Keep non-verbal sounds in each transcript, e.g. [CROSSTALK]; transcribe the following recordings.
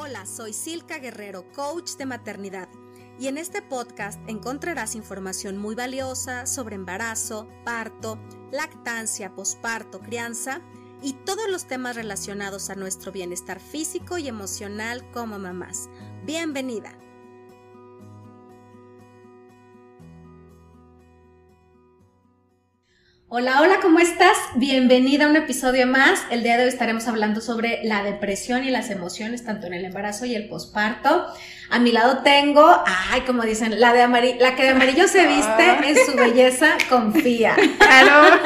Hola, soy Silka Guerrero, coach de maternidad, y en este podcast encontrarás información muy valiosa sobre embarazo, parto, lactancia, posparto, crianza y todos los temas relacionados a nuestro bienestar físico y emocional como mamás. Bienvenida. Hola, hola, ¿cómo estás? Bienvenida a un episodio más. El día de hoy estaremos hablando sobre la depresión y las emociones, tanto en el embarazo y el posparto. A mi lado tengo, ay, como dicen, la, de amarillo, la que de amarillo se viste en su belleza confía. [LAUGHS] Claro.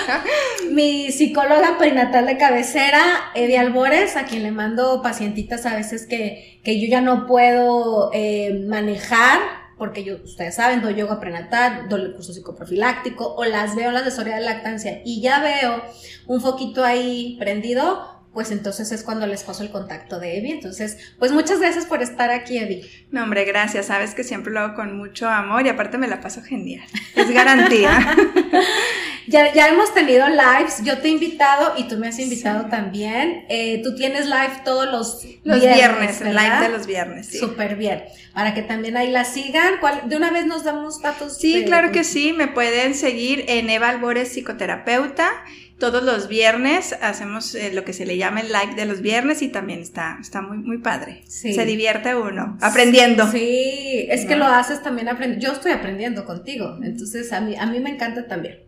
[LAUGHS] mi psicóloga perinatal de cabecera, Evi Albores, a quien le mando pacientitas a veces que, que yo ya no puedo eh, manejar porque yo, ustedes saben, doy yoga prenatal, doy el curso psicoprofiláctico, o las veo las de historia de lactancia y ya veo un foquito ahí prendido, pues entonces es cuando les paso el contacto de Evi. Entonces, pues muchas gracias por estar aquí, Evi. No, hombre, gracias. Sabes que siempre lo hago con mucho amor y aparte me la paso genial. Es garantía. [LAUGHS] ya, ya hemos tenido lives. Yo te he invitado y tú me has invitado también. Eh, tú tienes live todos los, los viernes. el live de los viernes. Sí. Súper bien. Para que también ahí la sigan. ¿De una vez nos damos datos? Sí, claro que sí. Me pueden seguir en Eva Albores Psicoterapeuta todos los viernes hacemos eh, lo que se le llama el like de los viernes y también está, está muy, muy padre. Se divierte uno aprendiendo. Sí, es que lo haces también aprendiendo. Yo estoy aprendiendo contigo, entonces a mí, a mí me encanta también.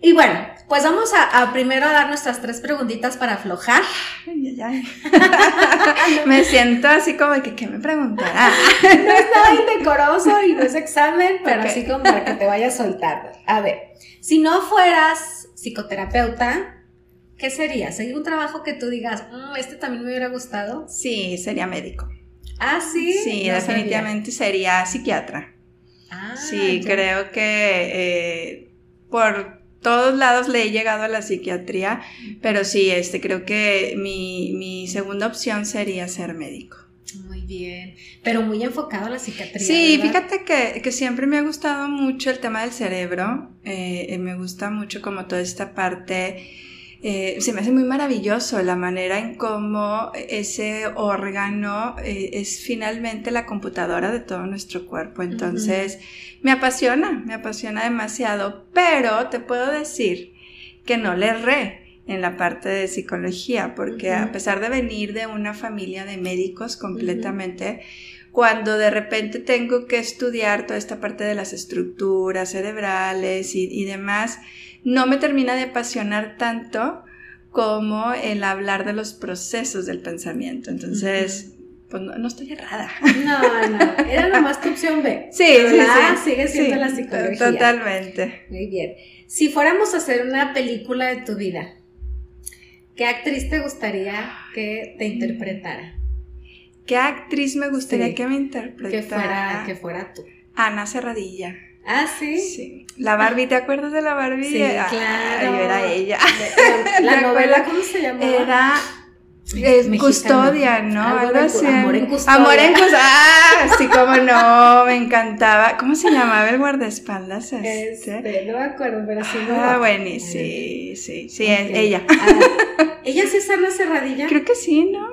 Y bueno, pues vamos a, primero a dar nuestras tres preguntitas para aflojar. [LAUGHS] me siento así como que, ¿qué me preguntará? no es nada indecoroso y no es examen, pero así como para que te vayas soltando. A ver, si no fueras psicoterapeuta, ¿qué sería? ¿Sería un trabajo que tú digas, mm, este también me hubiera gustado? Sí, sería médico. Ah, sí. Sí, definitivamente sería psiquiatra. Ah, sí, creo que eh, por todos lados le he llegado a la psiquiatría, pero sí, este, creo que mi, mi segunda opción sería ser médico bien, pero muy enfocado a la psiquiatría. Sí, fíjate que, que, siempre me ha gustado mucho el tema del cerebro, eh, eh, me gusta mucho como toda esta parte, eh, se me hace muy maravilloso la manera en cómo ese órgano es finalmente la computadora de todo nuestro cuerpo, entonces me apasiona, me apasiona demasiado, pero te puedo decir que no le erré en la parte de psicología, porque a pesar de venir de una familia de médicos completamente, cuando de repente tengo que estudiar toda esta parte de las estructuras cerebrales y, demás, no me termina de apasionar tanto como el hablar de los procesos del pensamiento. Entonces, pues no, estoy errada. No, no, era nomás tu opción B. Sí, sí, sí. Sigue siendo la psicología. Totalmente. Muy bien. Si fuéramos a hacer una película de tu vida, ¿Qué actriz te gustaría que te interpretara? ¿Qué actriz me gustaría que me interpretara? Que fuera, que fuera tú. Ana Serradilla. Ah, sí. Sí. La Barbie, ¿te acuerdas de la Barbie? Sí, claro. yo era ella. La, [LAUGHS] novela, ¿cómo se llamaba? Era es custodia, ¿no? Algo, así. Amor en custodia. Amor en custodia. Ah, sí, como no, me encantaba. ¿Cómo se llamaba el guardaespaldas? Este? este no me acuerdo, pero sí. Ah, bueno, sí, sí, sí, es ella. Ah, ¿Ella sí es Ana Cerradilla? Creo que sí, ¿no?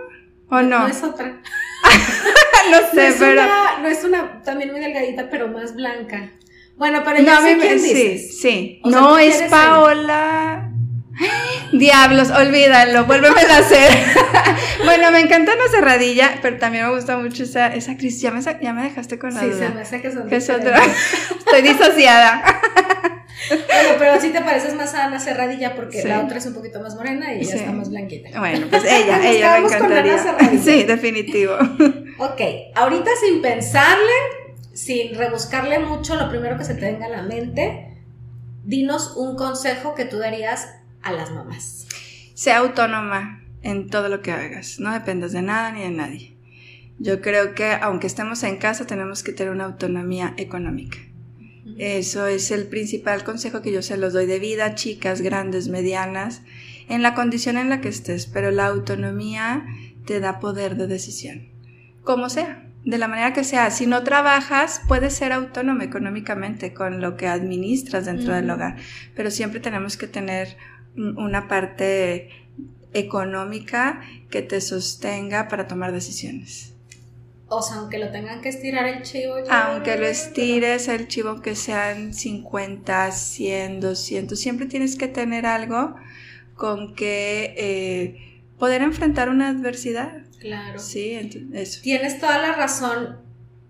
¿O no? No es otra. [LAUGHS] no sé, no pero. Una, no es una, también muy delgadita, pero más blanca. Bueno, pero ya no, sé quién sí, dices. Sí, no, es Paola. [GASPS] Diablos, olvídalo, vuélveme a hacer. [LAUGHS] bueno, me encanta la cerradilla, pero también me gusta mucho esa, esa actriz. Ya me, ya me dejaste con la sí, duda. se me hace que son que es otra. [LAUGHS] Estoy disociada. [LAUGHS] bueno, pero sí te pareces más a Ana Cerradilla porque la otra es un poquito más morena y ella está más blanquita. Bueno, pues ella, ella me encantaría. sí, definitivo. ok, ahorita sin pensarle, sin rebuscarle mucho, lo primero que se te venga a la mente, dinos un consejo que tú darías a las mamás? Sea autónoma en todo lo que hagas, no dependas de nada ni de nadie. Yo creo que aunque estemos en casa tenemos que tener una autonomía económica. Eso es el principal consejo que yo se los doy de vida, chicas, grandes, medianas, en la condición en la que estés, pero la autonomía te da poder de decisión, como sea, de la manera que sea. Si no trabajas, puedes ser autónomo económicamente con lo que administras dentro del hogar, pero siempre tenemos que tener una parte económica que te sostenga para tomar decisiones. O sea, aunque lo tengan que estirar el chivo. Aunque lo estires el chivo, que sean 50, 100, 200, siempre tienes que tener algo con que eh, poder enfrentar una adversidad. Claro. Sí, eso. Tienes toda la razón,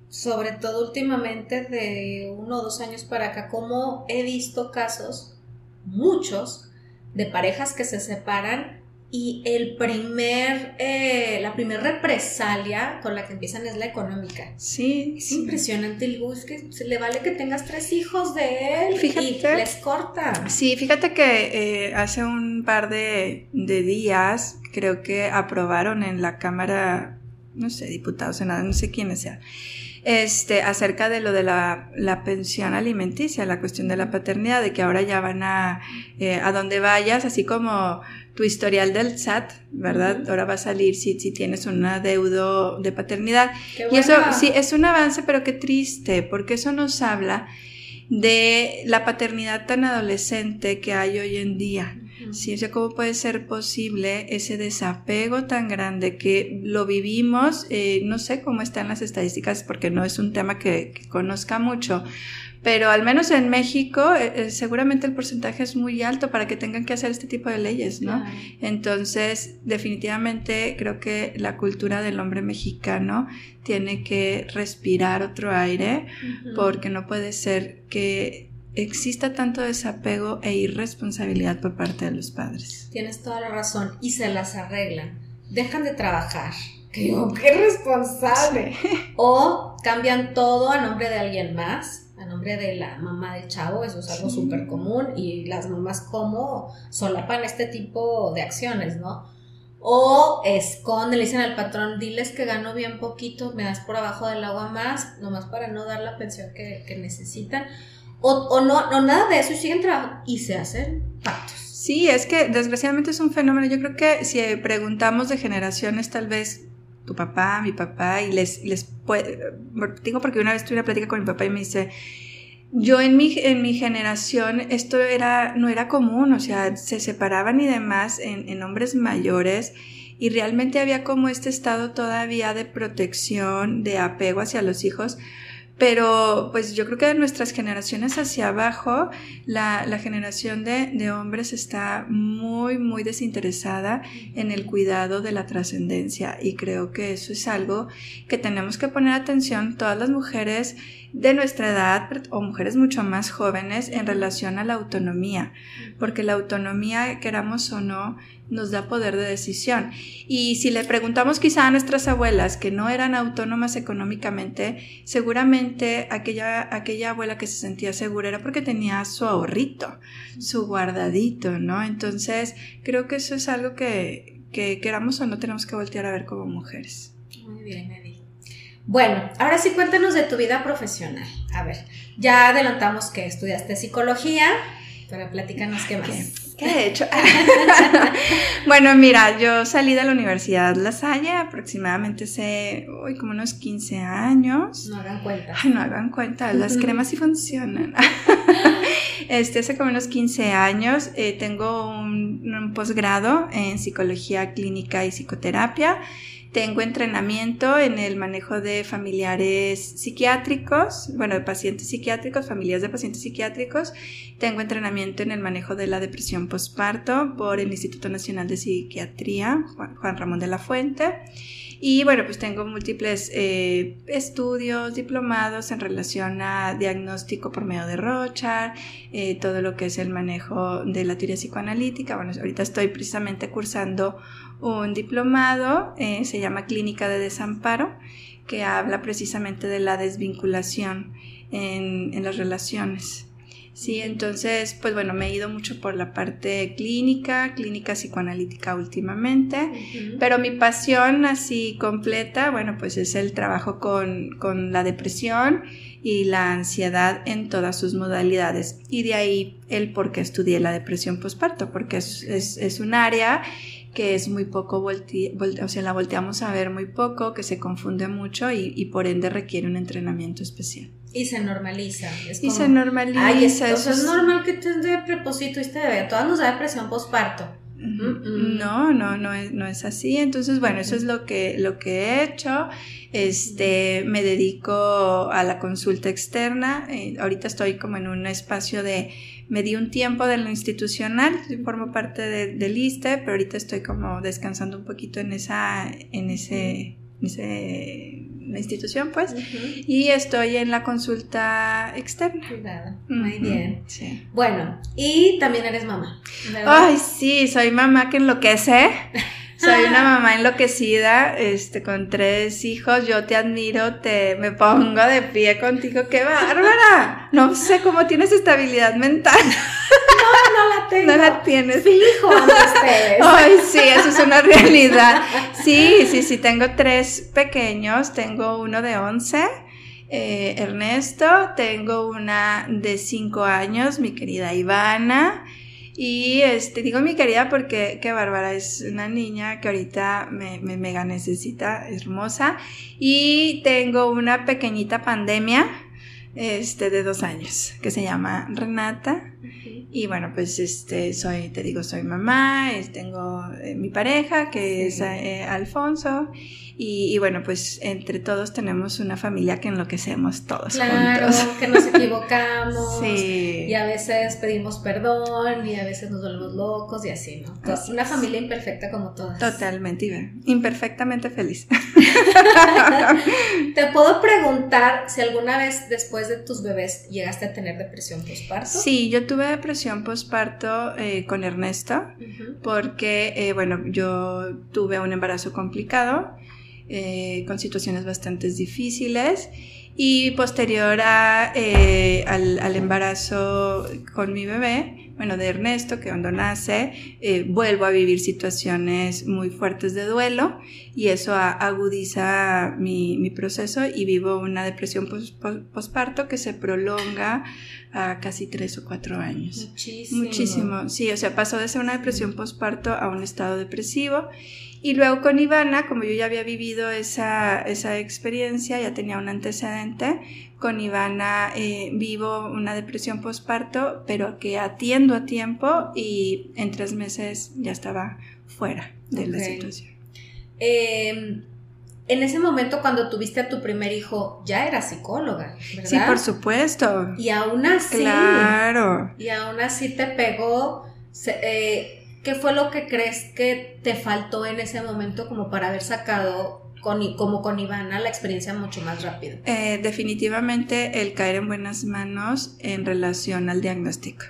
sobre todo últimamente de uno o dos años para acá, como he visto casos, muchos, de parejas que se separan y el primer, eh, la primera represalia con la que empiezan es la económica. Sí. Es impresionante. El es que se le vale que tengas tres hijos de él fíjate, y les corta. Sí, fíjate que eh, hace un par de, de, días creo que aprobaron en la Cámara, no sé, diputados, senadores, no sé quiénes sean este, acerca de lo de la, la, pensión alimenticia, la cuestión de la paternidad, de que ahora ya van a, eh, a donde vayas, así como tu historial del SAT, ¿verdad? Ahora va a salir si, si tienes un adeudo de paternidad. y eso sí, es un avance, pero qué triste, porque eso nos habla de la paternidad tan adolescente que hay hoy en día. Sí, o sea, ¿cómo puede ser posible ese desapego tan grande que lo vivimos? Eh, no sé cómo están las estadísticas porque no es un tema que, conozca mucho, pero al menos en México eh, eh, seguramente el porcentaje es muy alto para que tengan que hacer este tipo de leyes, ¿no? Entonces, definitivamente creo que la cultura del hombre mexicano tiene que respirar otro aire porque no puede ser que exista tanto desapego e irresponsabilidad por parte de los padres. Tienes toda la razón y se las arreglan. Dejan de trabajar. ¡Qué, qué responsable! [LAUGHS] O cambian todo a nombre de alguien más, a nombre de la mamá del chavo, eso es algo súper común y las mamás como solapan este tipo de acciones, ¿no? O esconden, le dicen al patrón, diles que gano bien poquito, me das por abajo del agua más, nomás para no dar la pensión que, que necesitan o, no, no, nada de eso y siguen trabajando y se hacen pactos. Sí, es que desgraciadamente es un fenómeno. Yo creo que si preguntamos de generaciones, tal vez tu papá, mi papá, y les, les puede, digo porque una vez tuve una plática con mi papá y me dice, yo en mi, en mi generación esto era, no era común, o sea, se separaban y demás en, en hombres mayores y realmente había como este estado todavía de protección, de apego hacia los hijos, pero pues yo creo que de nuestras generaciones hacia abajo, la, la generación de, de, hombres está muy, muy desinteresada en el cuidado de la trascendencia. Y creo que eso es algo que tenemos que poner atención todas las mujeres de nuestra edad o mujeres mucho más jóvenes en relación a la autonomía, porque la autonomía, queramos o no, nos da poder de decisión. Y si le preguntamos quizá a nuestras abuelas que no eran autónomas económicamente, seguramente aquella, aquella abuela que se sentía segura era porque tenía su ahorrito, su guardadito, ¿no? Entonces, creo que eso es algo que, que queramos o no tenemos que voltear a ver como mujeres. Muy bien, Edith. Bueno, ahora sí cuéntanos de tu vida profesional. A ver, ya adelantamos que estudiaste psicología, pero platícanos qué más. ¿Qué, he hecho? [LAUGHS] bueno, mira, yo salí de la Universidad La Salle aproximadamente hace, uy, como unos 15 años. No hagan cuenta. Ay, no hagan cuenta, las [LAUGHS] cremas sí funcionan. [LAUGHS] este, hace como unos 15 años eh, tengo un, un posgrado en psicología clínica y psicoterapia. Tengo entrenamiento en el manejo de familiares psiquiátricos, bueno, de pacientes psiquiátricos, familias de pacientes psiquiátricos. Tengo entrenamiento en el manejo de la depresión postparto por el Instituto Nacional de Psiquiatría, Juan Ramón de la Fuente. Y bueno, pues tengo múltiples eh, estudios, diplomados en relación a diagnóstico por medio de Rochard, eh, todo lo que es el manejo de la teoría psicoanalítica. Bueno, ahorita estoy precisamente cursando un diplomado, eh, se llama Clínica de Desamparo, que habla precisamente de la desvinculación en, en las relaciones. Sí, entonces, pues bueno, me he ido mucho por la parte clínica, clínica psicoanalítica últimamente, pero mi pasión así completa, bueno, pues es el trabajo con, con, la depresión y la ansiedad en todas sus modalidades. Y de ahí el por qué estudié la depresión postparto, porque es, es, es un área que es muy poco, o sea, la volteamos a ver muy poco, que se confunde mucho y, por ende requiere un entrenamiento especial. Y se normaliza. y se normaliza. Ay, es, es normal que te dé preposito y te Todas nos da depresión postparto. No, no, no es, no es así. Entonces, bueno, eso es lo que, lo que he hecho. Este, me dedico a la consulta externa. Eh, ahorita estoy como en un espacio de, me di un tiempo de lo institucional, formo parte de, del ISTE, pero ahorita estoy como descansando un poquito en esa, en ese, en ese la institución, pues, y estoy en la consulta externa. Cuidado. Muy bien. Bueno, y también eres mamá. Ay, sí, soy mamá que enloquece. [LAUGHS] Soy una [LAUGHS] mamá enloquecida, este, con tres hijos. Yo te admiro, te me pongo de pie contigo. ¡Qué bárbara! No sé cómo tienes estabilidad mental. [LAUGHS] No, no la tengo. [LAUGHS] No la tienes. Fijo ustedes. Ay, sí, eso es una realidad. Sí, sí, sí, tengo tres pequeños. Tengo uno de 11. Eh, Ernesto, tengo una de 5 años, mi querida Ivana, y este, digo mi querida porque qué bárbara, es una niña que ahorita me, me mega necesita, hermosa. Y tengo una pequeñita pandemia, este, de dos años, que se llama Renata. Y bueno, pues este, soy, te digo, soy mamá, tengo eh, mi pareja, que es eh, Alfonso. Y, bueno, pues entre todos tenemos una familia que enloquecemos todos claro, que nos equivocamos. [LAUGHS] sí. Y a veces pedimos perdón y a veces nos volvemos locos y así, ¿no? una familia imperfecta como todas. Totalmente, imperfectamente feliz. [LAUGHS] ¿Te puedo preguntar si alguna vez después de tus bebés llegaste a tener depresión postparto? Sí, yo tuve depresión postparto eh, con Ernesto porque, eh, bueno, yo tuve un embarazo complicado. Eh, con situaciones bastante difíciles y posterior a, eh, al, embarazo con mi bebé, bueno, de Ernesto, que cuando nace, eh, vuelvo a vivir situaciones muy fuertes de duelo y eso agudiza mi, mi, proceso y vivo una depresión posparto que se prolonga a casi tres o cuatro años. Muchísimo. Muchísimo, sí, o sea, pasó de ser una depresión posparto a un estado depresivo y luego con Ivana, como yo ya había vivido esa, esa experiencia, ya tenía un antecedente, con Ivana eh, vivo una depresión postparto, pero que atiendo a tiempo y en tres meses ya estaba fuera de la situación. Em, en ese momento cuando tuviste a tu primer hijo, ya era psicóloga, ¿verdad? Sí, por supuesto. Y aún así. Claro. Y aún así te pegó. Eh, ¿Qué fue lo que crees que te faltó en ese momento como para haber sacado con, como con Ivana la experiencia mucho más rápido? Eh, definitivamente el caer en buenas manos en relación al diagnóstico.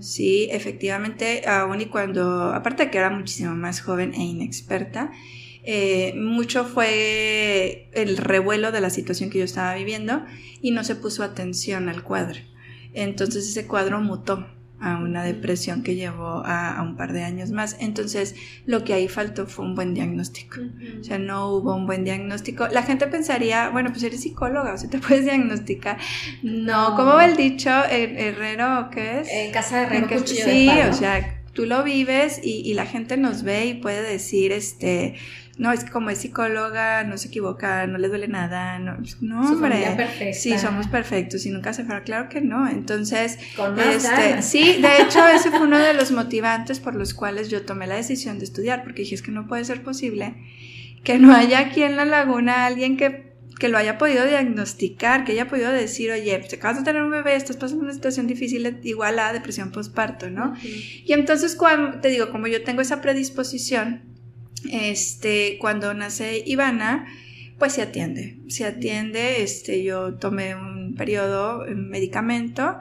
Sí, efectivamente, aún y cuando, aparte de que era muchísimo más joven e inexperta, eh, mucho fue el revuelo de la situación que yo estaba viviendo y no se puso atención al cuadro. Entonces ese cuadro mutó a una depresión que llevó a, un par de años más. Entonces, lo que ahí faltó fue un buen diagnóstico. O sea, no hubo un buen diagnóstico. La gente pensaría, bueno, pues eres psicóloga, o sea, te [LAUGHS] puedes diagnosticar. No, ¿cómo va el dicho? ¿Herrero qué es? En casa de herrero, Sí, o sea, tú lo vives y, y la gente nos ve y puede decir, este no, es que como es psicóloga, no se equivoca, no le duele nada, no, pues, no hombre. Sí, somos perfectos y nunca se fuera, claro que no. Entonces, este, sí, de hecho, ese fue uno de los motivantes por los cuales yo tomé la decisión de estudiar, porque dije, es que no puede ser posible que no haya aquí en la laguna alguien que que lo haya podido diagnosticar, que haya podido decir, oye, te acabas de tener un bebé, estás pasando una situación difícil igual a depresión postparto, ¿no? Y entonces, cuando, te digo, como yo tengo esa predisposición, este, cuando nace Ivana, pues se atiende, se atiende, este, yo tomé un periodo, en medicamento,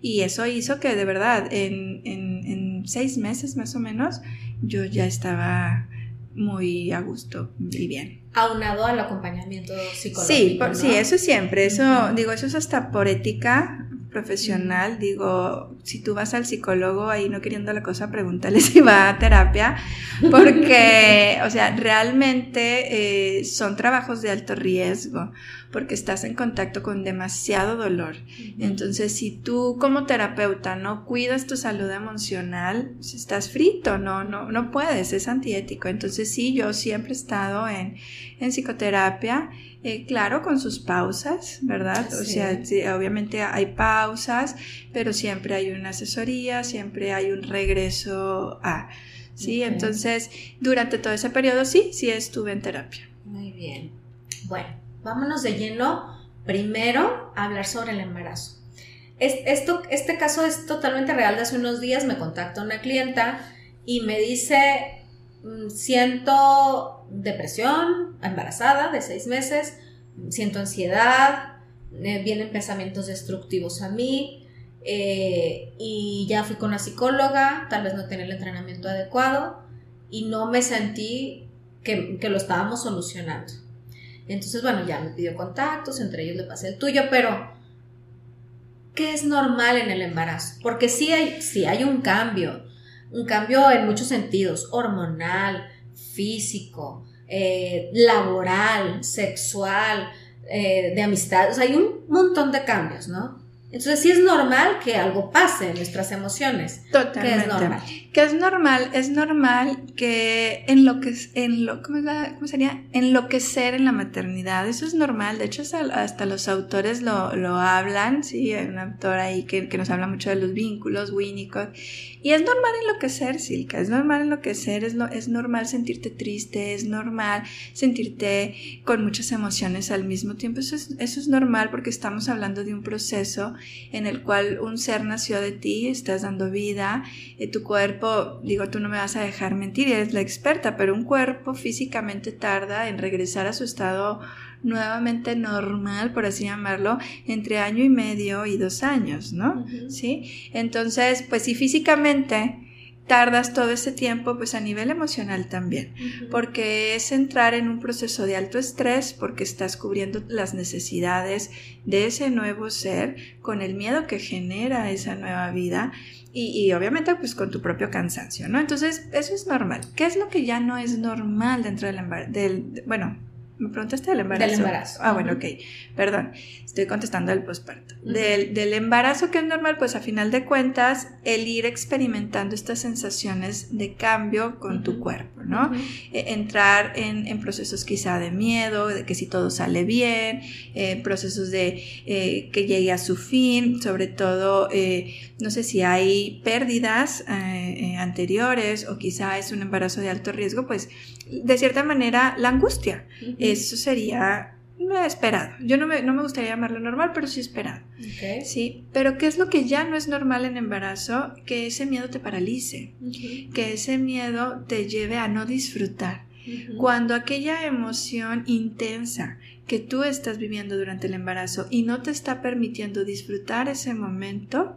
y eso hizo que de verdad en, en, seis meses más o menos yo ya estaba muy a gusto y bien. Aunado al acompañamiento psicológico. Sí, sí, eso siempre, eso, digo, eso es hasta por ética, profesional, digo, si tú vas al psicólogo ahí no queriendo la cosa, pregúntale [LAUGHS] si va a terapia, porque, o sea, realmente eh, son trabajos de alto riesgo, porque estás en contacto con demasiado dolor. Entonces, si tú como terapeuta no cuidas tu salud emocional, pues, estás frito, no, no, no puedes, es antiético. Entonces, sí, yo siempre he estado en, en psicoterapia eh, claro, con sus pausas, ¿verdad? O sea, obviamente hay pausas, pero siempre hay una asesoría, siempre hay un regreso a... ¿sí? Entonces, durante todo ese periodo sí, sí estuve en terapia. Muy bien. Bueno, vámonos de lleno primero a hablar sobre el embarazo. Esto, este caso es totalmente real. De hace unos días me contacta una clienta y me dice, mm, siento depresión, embarazada de seis meses, siento ansiedad, vienen pensamientos destructivos a mí eh, y ya fui con una psicóloga, tal vez no tenía el entrenamiento adecuado y no me sentí que lo estábamos solucionando. Entonces, bueno, ya me pidió contactos, entre ellos le pasé el tuyo, pero ¿qué es normal en el embarazo? Porque sí hay, sí hay un cambio, un cambio en muchos sentidos, hormonal, físico, eh, laboral, sexual, eh, de amistad, o sea, hay un montón de cambios, ¿no? Entonces sí es normal que algo pase en nuestras emociones. Totalmente. Que es normal. Que es normal, es normal que en lo que en lo ¿cómo, ¿cómo, sería? Enloquecer en la maternidad. Eso es normal. De hecho, hasta, los autores lo, lo, hablan. Sí, hay un autor ahí que, que, nos habla mucho de los vínculos, Winnicott. Y es normal enloquecer, Silka. Es normal enloquecer, es, lo, es normal sentirte triste, es normal sentirte con muchas emociones al mismo tiempo. Eso es, eso es normal porque estamos hablando de un proceso en el cual un ser nació de ti, estás dando vida, eh, tu cuerpo, digo, tú no me vas a dejar mentir, eres la experta, pero un cuerpo físicamente tarda en regresar a su estado nuevamente normal, por así llamarlo, entre año y medio y dos años, ¿no? Sí. Entonces, pues si físicamente tardas todo ese tiempo, pues a nivel emocional también, porque es entrar en un proceso de alto estrés, porque estás cubriendo las necesidades de ese nuevo ser con el miedo que genera esa nueva vida y, obviamente pues con tu propio cansancio, ¿no? Entonces, eso es normal. ¿Qué es lo que ya no es normal dentro del, del bueno, me preguntaste del embarazo. Del embarazo. Ah, bueno, ok. Perdón. Estoy contestando del posparto. del, del, embarazo que es normal, pues a final de cuentas, el ir experimentando estas sensaciones de cambio con tu cuerpo, ¿no? E, entrar en, en, procesos quizá de miedo, de que si todo sale bien, eh, procesos de eh, que llegue a su fin, sobre todo, eh, no sé si hay pérdidas anteriores o quizá es un embarazo de alto riesgo, pues de cierta manera la angustia. Eso sería esperado. Yo no me, no me, gustaría llamarlo normal, pero sí esperado. Sí, pero ¿qué es lo que ya no es normal en embarazo? Que ese miedo te paralice, que ese miedo te lleve a no disfrutar. Cuando aquella emoción intensa que tú estás viviendo durante el embarazo y no te está permitiendo disfrutar ese momento,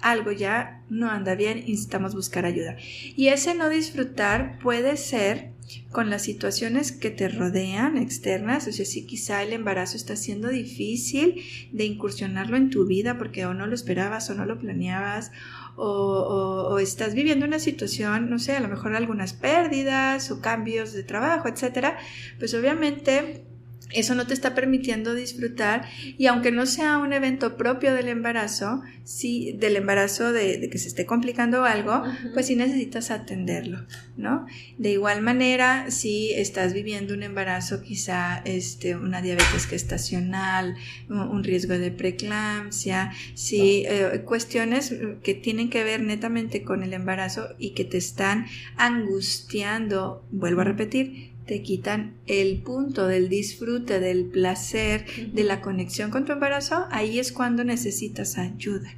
algo ya no anda bien y necesitamos buscar ayuda. Y ese no disfrutar puede ser con las situaciones que te rodean externas, o sea, si quizá el embarazo está siendo difícil de incursionarlo en tu vida porque o no lo esperabas o no lo planeabas, o, o, estás viviendo una situación, no sé, a lo mejor algunas pérdidas o cambios de trabajo, etcétera, pues obviamente eso no te está permitiendo disfrutar y aunque no sea un evento propio del embarazo, sí, del embarazo de, que se esté complicando algo, pues sí necesitas atenderlo, ¿no? De igual manera, si estás viviendo un embarazo, quizá este, una diabetes gestacional, un riesgo de preeclampsia, sí, eh, cuestiones que tienen que ver netamente con el embarazo y que te están angustiando, vuelvo a repetir, te quitan el punto del disfrute, del placer, de la conexión con tu embarazo, ahí es cuando necesitas ayuda.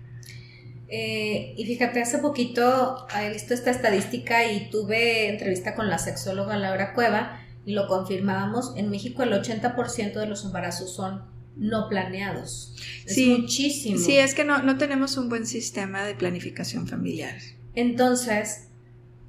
Eh, y fíjate, hace poquito he visto esta estadística y tuve entrevista con la sexóloga Laura Cueva y lo confirmábamos. En México el 80% de los embarazos son no planeados. Es muchísimo. Sí, es que no, no tenemos un buen sistema de planificación familiar. Entonces,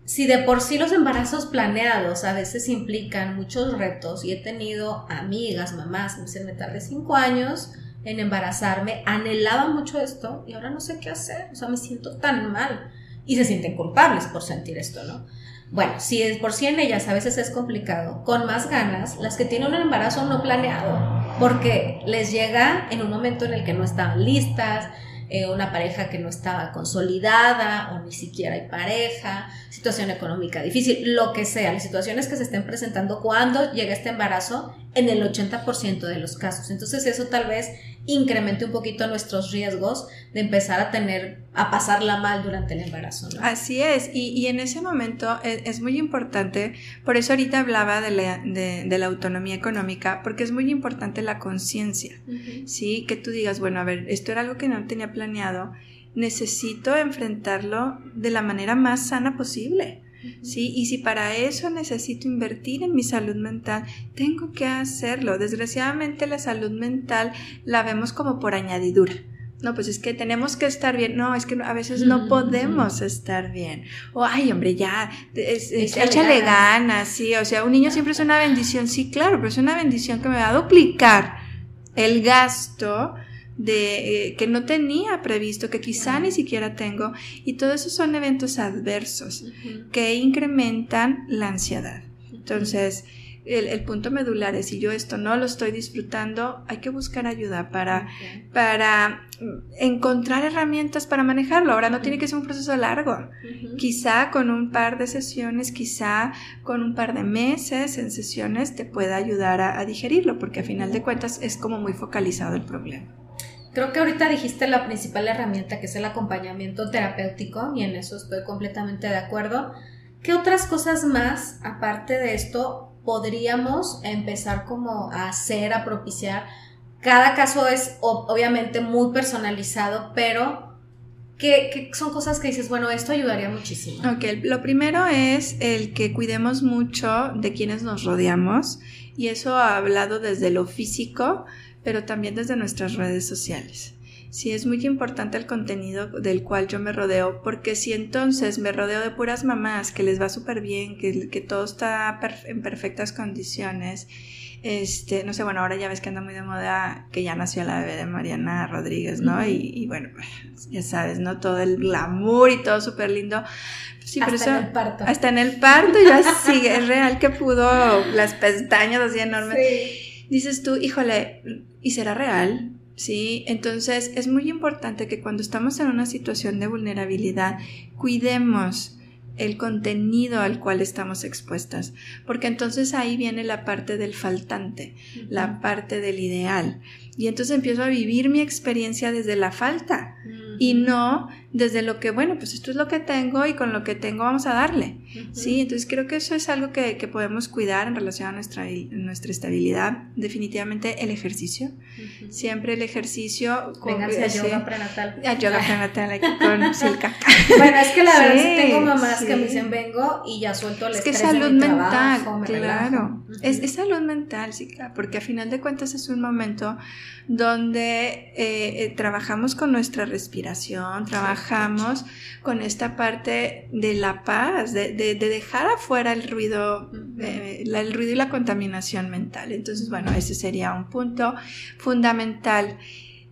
si de por sí los embarazos planeados a veces implican muchos retos y he tenido amigas, mamás, me tardé cinco años en embarazarme, anhelaba mucho esto y ahora no sé qué hacer, o sea, me siento tan mal y se sienten culpables por sentir esto, ¿no? Bueno, si de por sí en ellas a veces es complicado, con más ganas las que tienen un embarazo no planeado, porque les llega en un momento en el que no estaban listas, eh, una pareja que no estaba consolidada o ni siquiera hay pareja, situación económica difícil, lo que sea, las situaciones que se estén presentando cuando llega este embarazo en el 80% de los casos. Entonces eso tal vez incremente un poquito nuestros riesgos de empezar a tener, a pasarla mal durante el embarazo. Así es, y, en ese momento e, es, muy importante, por eso ahorita hablaba de la, de, la autonomía económica, porque es muy importante la conciencia, ¿sí? Que tú digas, bueno, a ver, esto era algo que no tenía planeado, necesito enfrentarlo de la manera más sana posible. ¿Sí? Y si para eso necesito invertir en mi salud mental, tengo que hacerlo. Desgraciadamente la salud mental la vemos como por añadidura. No, pues es que tenemos que estar bien. No, es que a veces no podemos estar bien. O, ay, hombre, ya, échale, ganas. sí. O sea, un niño siempre es una bendición, sí, claro, pero es una bendición que me va a duplicar el gasto de, eh, que no tenía previsto, que quizá ni siquiera tengo, y todo eso son eventos adversos que incrementan la ansiedad. Entonces, el, punto medular es si yo esto no lo estoy disfrutando, hay que buscar ayuda para, para encontrar herramientas para manejarlo. Ahora no tiene que ser un proceso largo. Quizá con un par de sesiones, quizá con un par de meses en sesiones te pueda ayudar a, a digerirlo, porque a final de cuentas es como muy focalizado el problema. Creo que ahorita dijiste la principal herramienta que es el acompañamiento terapéutico y en eso estoy completamente de acuerdo. ¿Qué otras cosas más, aparte de esto, podríamos empezar como a hacer, a propiciar? Cada caso es obviamente muy personalizado, pero ¿qué, son cosas que dices, bueno, esto ayudaría muchísimo? Ok, lo primero es el que cuidemos mucho de quienes nos rodeamos y eso ha hablado desde lo físico, pero también desde nuestras redes sociales. Sí, es muy importante el contenido del cual yo me rodeo, porque si entonces me rodeo de puras mamás, que les va súper bien, que, que, todo está en perfectas condiciones, este, no sé, bueno, ahora ya ves que anda muy de moda que ya nació la bebé de Mariana Rodríguez, ¿no? y, bueno, ya sabes, ¿no? Todo el glamour y todo súper lindo. Sí, hasta pero en el parto. Hasta en el parto ya sí, es real que pudo las pestañas así enormes. Sí dices tú, híjole, ¿y será real? ¿Sí? Entonces es muy importante que cuando estamos en una situación de vulnerabilidad, cuidemos el contenido al cual estamos expuestas, porque entonces ahí viene la parte del faltante, la parte del ideal. Y entonces empiezo a vivir mi experiencia desde la falta y no desde lo que, bueno, pues esto es lo que tengo y con lo que tengo vamos a darle. Sí, entonces creo que eso es algo que, podemos cuidar en relación a nuestra, nuestra estabilidad. Definitivamente el ejercicio. Siempre el ejercicio. Con, a yoga prenatal. A yoga prenatal aquí con [LAUGHS] Silka. bueno, es que la verdad sí tengo mamás que me dicen vengo y ya suelto el Es que salud mental, claro. es, es, salud mental, sí, porque a final de cuentas es un momento donde eh, eh, trabajamos con nuestra respiración, trabajamos con esta parte de la paz, de, dejar afuera el ruido, eh, el ruido y la contaminación mental. Entonces, bueno, ese sería un punto fundamental.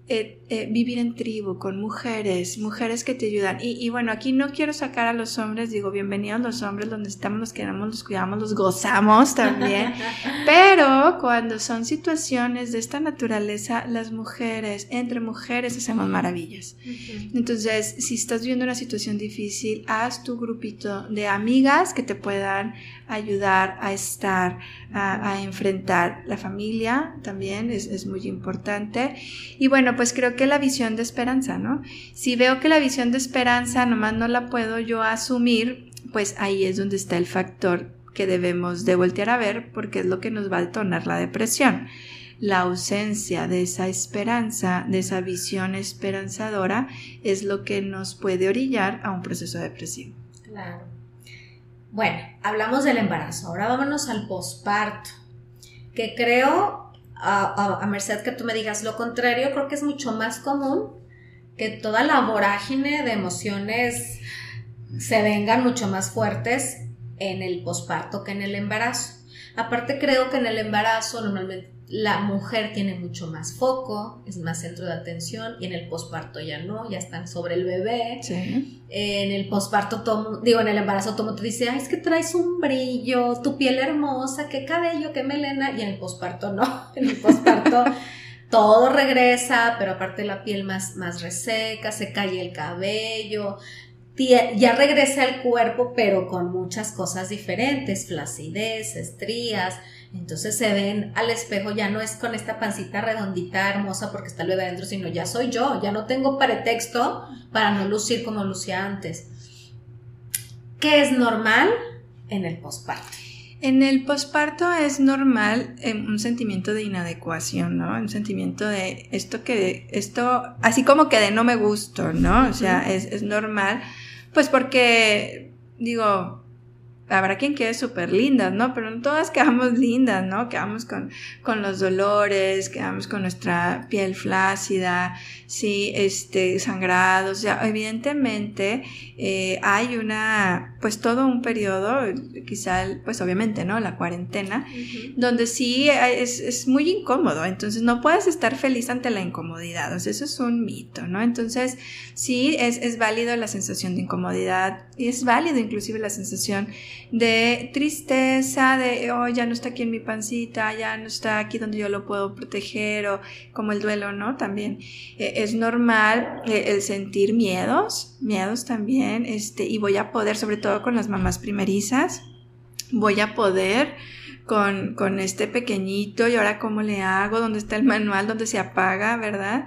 Eh, eh, vivir en tribu con mujeres, mujeres que te ayudan. Y, bueno, aquí no quiero sacar a los hombres, digo, bienvenidos los hombres, donde estamos, los queremos, los cuidamos, los gozamos también. [LAUGHS] Pero cuando son situaciones de esta naturaleza, las mujeres, entre mujeres, hacemos maravillas. Entonces, si estás viendo una situación difícil, haz tu grupito de amigas que te puedan ayudar a estar, a, enfrentar la familia también, es, es muy importante. Y bueno, pues creo que la visión de esperanza, ¿no? Si veo que la visión de esperanza nomás no la puedo yo asumir, pues ahí es donde está el factor que debemos de voltear a ver porque es lo que nos va a detonar la depresión. La ausencia de esa esperanza, de esa visión esperanzadora, es lo que nos puede orillar a un proceso depresivo. Claro. Bueno, hablamos del embarazo, ahora vámonos al posparto, que creo a, merced que tú me digas lo contrario, creo que es mucho más común que toda la vorágine de emociones se vengan mucho más fuertes en el posparto que en el embarazo. Aparte creo que en el embarazo normalmente la mujer tiene mucho más foco, es más centro de atención y en el posparto ya no, ya están sobre el bebé. En el posparto, digo, en el embarazo todo te dice, Ay, es que traes un brillo, tu piel hermosa, qué cabello, qué melena, y en el posparto no, [LAUGHS] en el posparto todo regresa, pero aparte la piel más, más reseca, se cae el cabello, ya regresa al cuerpo, pero con muchas cosas diferentes, flacidez, estrías. Entonces se ven al espejo, ya no es con esta pancita redondita, hermosa, porque está el bebé adentro, sino ya soy yo, ya no tengo pretexto para no lucir como lucía antes. ¿Qué es normal en el posparto? En el posparto es normal eh, un sentimiento de inadecuación, ¿no? Un sentimiento de esto que, esto, así como que de no me gusto, ¿no? O sea, es, es normal pues porque, digo, habrá quien quede súper lindas, ¿no? Pero no todas quedamos lindas, ¿no? Quedamos con, con los dolores, quedamos con nuestra piel flácida, sí, este, sangrados, o sea, evidentemente eh, hay una, pues todo un periodo, quizá, pues obviamente, ¿no? La cuarentena, donde sí es, es, muy incómodo, entonces no puedes estar feliz ante la incomodidad, o sea, eso es un mito, ¿no? Entonces, sí, es, es válido la sensación de incomodidad y es válido inclusive la sensación de tristeza, de, oh, ya no está aquí en mi pancita, ya no está aquí donde yo lo puedo proteger, o como el duelo, ¿no? También eh, es normal eh, el sentir miedos, miedos también, este, y voy a poder, sobre todo con las mamás primerizas, voy a poder con, con este pequeñito y ahora cómo le hago, dónde está el manual, dónde se apaga, ¿verdad?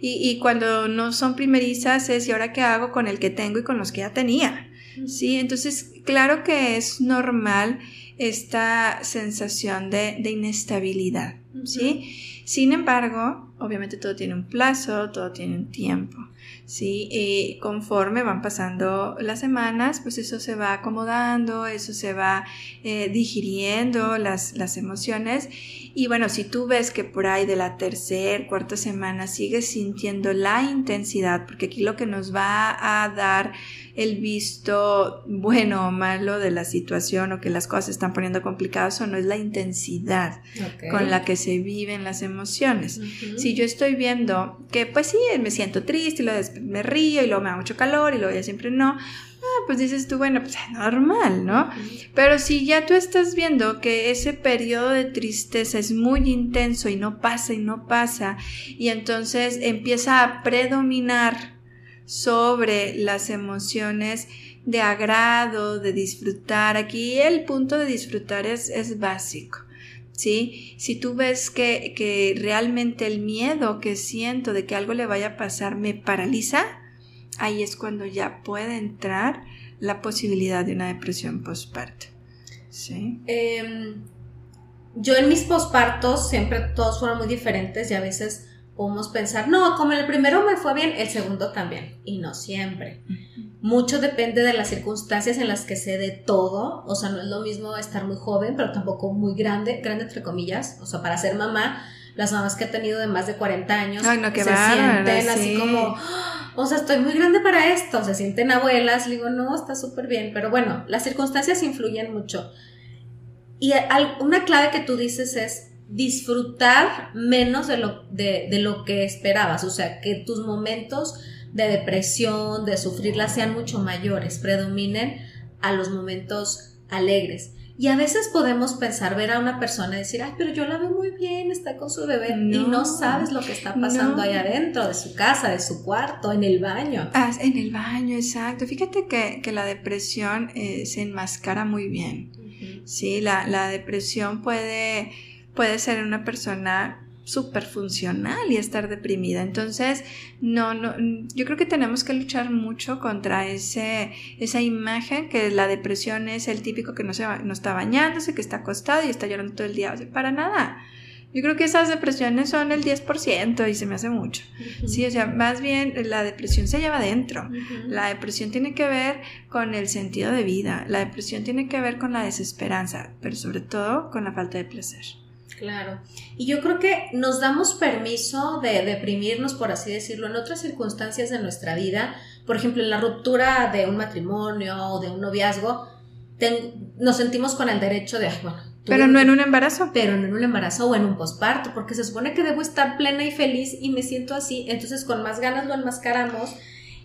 Y, y, cuando no son primerizas es y ahora qué hago con el que tengo y con los que ya tenía. Sí, entonces claro que es normal esta sensación de, de inestabilidad, ¿sí? Sin embargo, obviamente todo tiene un plazo, todo tiene un tiempo. ¿Sí? Y conforme van pasando las semanas, pues eso se va acomodando, eso se va eh, digiriendo las, las emociones. Y bueno, si tú ves que por ahí de la tercera, cuarta semana sigues sintiendo la intensidad, porque aquí lo que nos va a dar el visto bueno o malo de la situación o que las cosas se están poniendo complicadas o no es la intensidad con la que se viven las emociones. Si yo estoy viendo que pues sí, me siento triste y me río y luego me da mucho calor y luego ya siempre no, ah, pues dices tú, bueno, pues es normal, ¿no? Pero si ya tú estás viendo que ese periodo de tristeza es muy intenso y no pasa y no pasa, y entonces empieza a predominar sobre las emociones de agrado, de disfrutar. Aquí el punto de disfrutar es, es básico. ¿Sí? Si tú ves que, que realmente el miedo que siento de que algo le vaya a pasar me paraliza, ahí es cuando ya puede entrar la posibilidad de una depresión postparto. ¿Sí? Em, yo en mis postpartos siempre todos fueron muy diferentes y a veces podemos pensar, no, como el primero me fue bien, el segundo también. Y no siempre. Mucho depende de las circunstancias en las que se dé todo. O sea, no es lo mismo estar muy joven, pero tampoco muy grande, grande entre comillas. O sea, para ser mamá, las mamás que he tenido de más de 40 años se sienten así como, o sea, estoy muy grande para esto. Se sienten abuelas. Le digo, no, está súper bien. Pero bueno, las circunstancias influyen mucho. Y una clave que tú dices es disfrutar menos de lo, de, lo que esperabas, o sea, que tus momentos de depresión, de sufrirla sean mucho mayores, predominen a los momentos alegres. Y a veces podemos pensar, ver a una persona y decir, ay, pero yo la veo muy bien, está con su bebé, y no sabes lo que está pasando ahí adentro de su casa, de su cuarto, en el baño. Ah, en el baño, exacto. Fíjate que, la depresión eh, se enmascara muy bien. Sí, la, la depresión puede puede ser una persona súper funcional y estar deprimida. Entonces, no, no, yo creo que tenemos que luchar mucho contra ese, esa imagen que la depresión es el típico que no, se, no está bañándose, que está acostado y está llorando todo el día. O sea, para nada. Yo creo que esas depresiones son el 10% y se me hace mucho. Sí, o sea, más bien la depresión se lleva adentro. La depresión tiene que ver con el sentido de vida. La depresión tiene que ver con la desesperanza, pero sobre todo con la falta de placer. Claro. Y yo creo que nos damos permiso de deprimirnos, por así decirlo, en otras circunstancias de nuestra vida. Por ejemplo, en la ruptura de un matrimonio o de un noviazgo, nos sentimos con el derecho de, bueno, pero no en un embarazo. Pero no en un embarazo o en un posparto, porque se supone que debo estar plena y feliz y me siento así, entonces con más ganas lo enmascaramos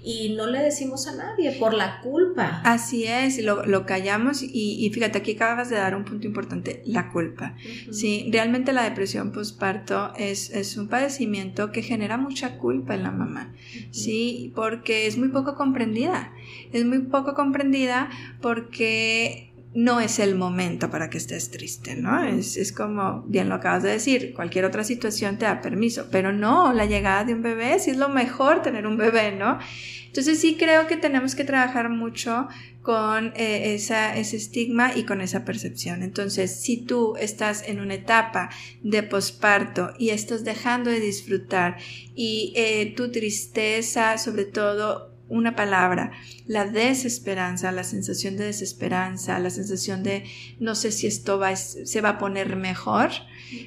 y no le decimos a nadie por la culpa. Así es, lo, lo callamos y, fíjate, aquí acabas de dar un punto importante, la culpa. Sí, realmente la depresión postparto es, es, un padecimiento que genera mucha culpa en la mamá, ¿sí? Porque es muy poco comprendida, es muy poco comprendida porque no es el momento para que estés triste, ¿no? Es, es, como, bien lo acabas de decir, cualquier otra situación te da permiso, pero no, la llegada de un bebé sí es lo mejor tener un bebé, ¿no? Entonces sí creo que tenemos que trabajar mucho con eh, esa, ese estigma y con esa percepción. Entonces, si tú estás en una etapa de posparto y estás dejando de disfrutar y eh, tu tristeza, sobre todo una palabra, la desesperanza, la sensación de desesperanza, la sensación de no sé si esto va, se va a poner mejor,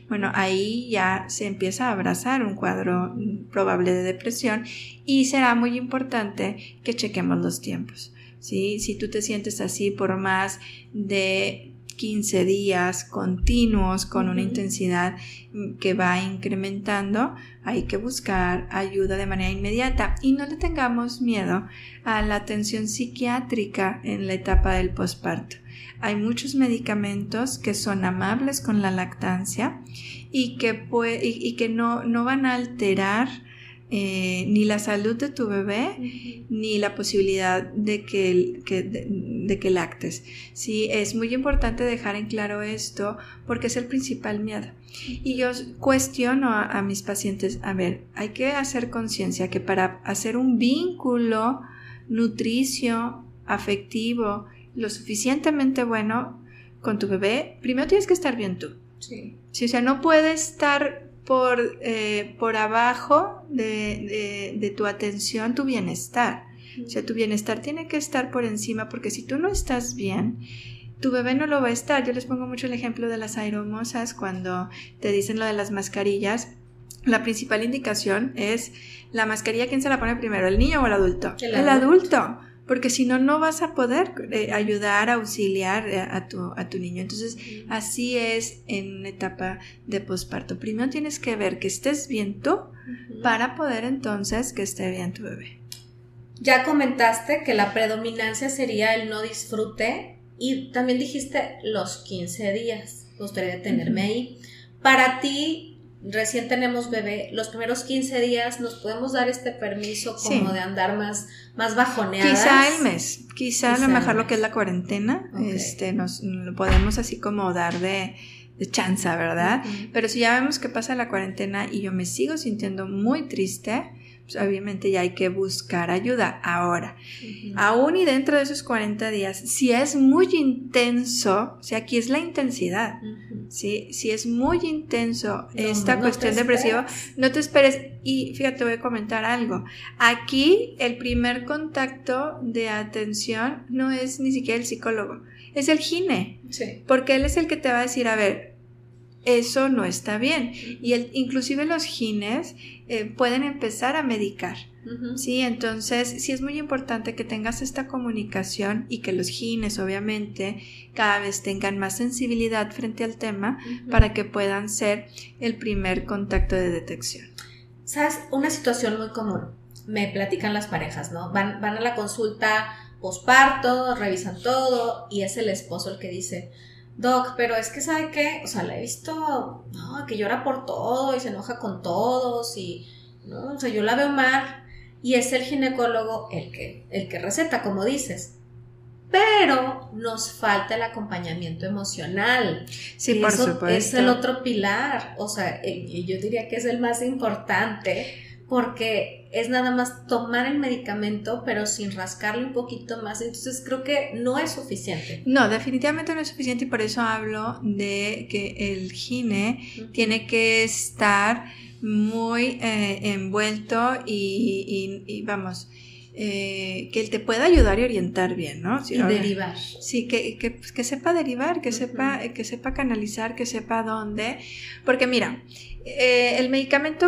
bueno, ahí ya se empieza a abrazar un cuadro probable de depresión y será muy importante que chequemos los tiempos. ¿sí? Si tú te sientes así por más de 15 días continuos con una intensidad que va incrementando, hay que buscar ayuda de manera inmediata y no le tengamos miedo a la atención psiquiátrica en la etapa del posparto. Hay muchos medicamentos que son amables con la lactancia y que, y, que no, no van a alterar eh, ni la salud de tu bebé, ni la posibilidad de que, de, que lactes. Sí, es muy importante dejar en claro esto porque es el principal miedo. Y yo cuestiono a, a mis pacientes, a ver, hay que hacer conciencia que para hacer un vínculo nutricio, afectivo, lo suficientemente bueno con tu bebé, primero tienes que estar bien tú. Sí. sí o sea, no puedes estar por, eh, por abajo de, de, tu atención tu bienestar. O sea, tu bienestar tiene que estar por encima porque si tú no estás bien, tu bebé no lo va a estar. Yo les pongo mucho el ejemplo de las aeromosas cuando te dicen lo de las mascarillas. La principal indicación es la mascarilla, ¿quién se la pone primero? ¿El niño o el adulto? El, adulto porque si no, no vas a poder eh, ayudar, auxiliar eh, a, tu, a tu niño. Entonces, así es en una etapa de posparto. Primero tienes que ver que estés bien tú para poder entonces que esté bien tu bebé. Ya comentaste que la predominancia sería el no disfrute y también dijiste los 15 días. gustaría tenerme ahí. Para ti, recién tenemos bebé, los primeros 15 días nos podemos dar este permiso como de andar más, más bajoneadas. Quizá el mes, quizá, a lo mejor lo que es la cuarentena, este, nos lo podemos así como dar de, de chanza, ¿verdad? Pero si ya vemos que pasa la cuarentena y yo me sigo sintiendo muy triste, pues, obviamente ya hay que buscar ayuda. Ahora, aún y dentro de esos 40 días, si es muy intenso, o sea, aquí es la intensidad, ¿sí? Si es muy intenso esta cuestión depresiva, no te esperes. Y fíjate, voy a comentar algo. Aquí el primer contacto de atención no es ni siquiera el psicólogo, es el gine. Sí. Porque él es el que te va a decir, a ver, eso no está bien. Y el, inclusive los gines eh, pueden empezar a medicar. Sí, entonces sí es muy importante que tengas esta comunicación y que los gines obviamente cada vez tengan más sensibilidad frente al tema para que puedan ser el primer contacto de detección. ¿Sabes? Una situación muy común. Me platican las parejas, ¿no? Van, van a la consulta posparto, revisan todo y es el esposo el que dice, Doc, pero es que sabe qué, o sea, la he visto, no, que llora por todo y se enoja con todos y, no, o sea, yo la veo mal y es el ginecólogo el que, el que receta, como dices. Pero nos falta el acompañamiento emocional. Sí, por supuesto. Es el otro pilar, o sea, y yo diría que es el más importante porque es nada más tomar el medicamento pero sin rascarle un poquito más. Entonces creo que no es suficiente. No, definitivamente no es suficiente y por eso hablo de que el gine tiene que estar muy eh, envuelto y, vamos, eh, que él te pueda ayudar y orientar bien, ¿no? y derivar. Sí, que, que, que sepa derivar, que, sepa, que sepa canalizar, que sepa dónde. Porque mira, eh, el medicamento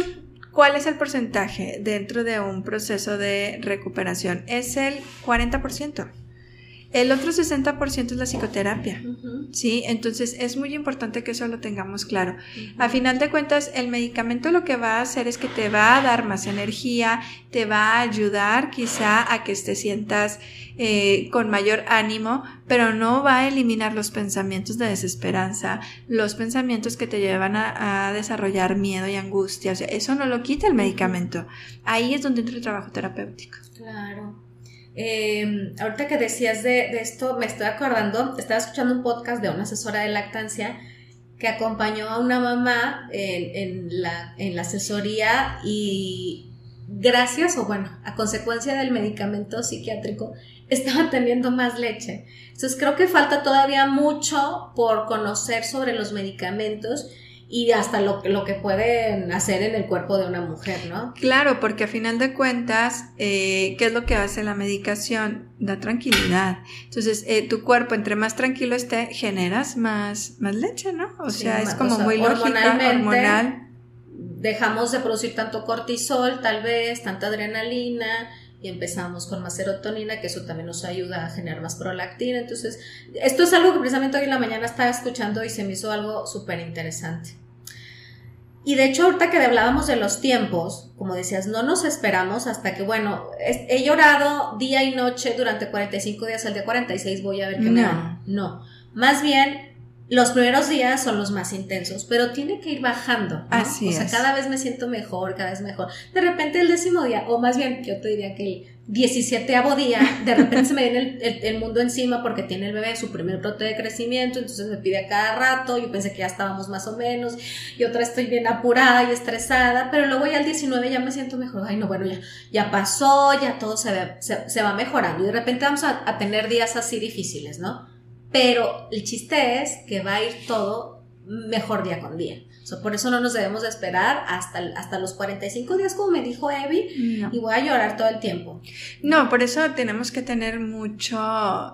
¿Cuál es el porcentaje dentro de un proceso de recuperación? Es el 40%. El otro 60% es la psicoterapia. Sí, entonces es muy importante que eso lo tengamos claro. A final de cuentas, el medicamento lo que va a hacer es que te va a dar más energía, te va a ayudar quizá a que te sientas eh, con mayor ánimo, pero no va a eliminar los pensamientos de desesperanza, los pensamientos que te llevan a, a desarrollar miedo y angustia. O sea, eso no lo quita el medicamento. Ahí es donde entra el trabajo terapéutico. Claro. Eh, ahorita que decías de, esto, me estoy acordando, estaba escuchando un podcast de una asesora de lactancia que acompañó a una mamá en, la, en la asesoría y gracias o bueno, a consecuencia del medicamento psiquiátrico, [LAUGHS] estaba teniendo más leche. Entonces creo que falta todavía mucho por conocer sobre los medicamentos y hasta lo, lo que pueden hacer en el cuerpo de una mujer, ¿no? Claro, porque a final de cuentas, eh, ¿qué es lo que hace la medicación? Da tranquilidad. Entonces, eh, tu cuerpo, entre más tranquilo esté, generas más, más leche, ¿no? O sea, es como muy lógica, hormonal. Dejamos de producir tanto cortisol, tal vez, tanta adrenalina, y empezamos con más serotonina, que eso también nos ayuda a generar más prolactina. Entonces, esto es algo que precisamente hoy en la mañana estaba escuchando y se me hizo algo súper interesante. Y de hecho, ahorita que hablábamos de los tiempos, como decías, no nos esperamos hasta que, bueno, he llorado día y noche durante 45 días, el día 46 voy a ver qué me da. No, más bien los primeros días son los más intensos, pero tiene que ir bajando. Así o sea, cada vez me siento mejor, cada vez mejor. De repente el décimo día, o más bien yo te diría que el 17 día, de repente se me viene el, mundo encima porque tiene el bebé su primer brote de crecimiento, entonces me pide a cada rato, yo pensé que ya estábamos más o menos, y otra estoy bien apurada y estresada, pero luego ya el 19 ya me siento mejor, ay no, bueno, ya, ya pasó, ya todo se, se, va mejorando, y de repente vamos a, a tener días así difíciles, ¿no? pero el chiste es que va a ir todo mejor día con día. por eso no nos debemos de esperar hasta, hasta los 45 días, como me dijo Evi, y voy a llorar todo el tiempo. No, por eso tenemos que tener mucho,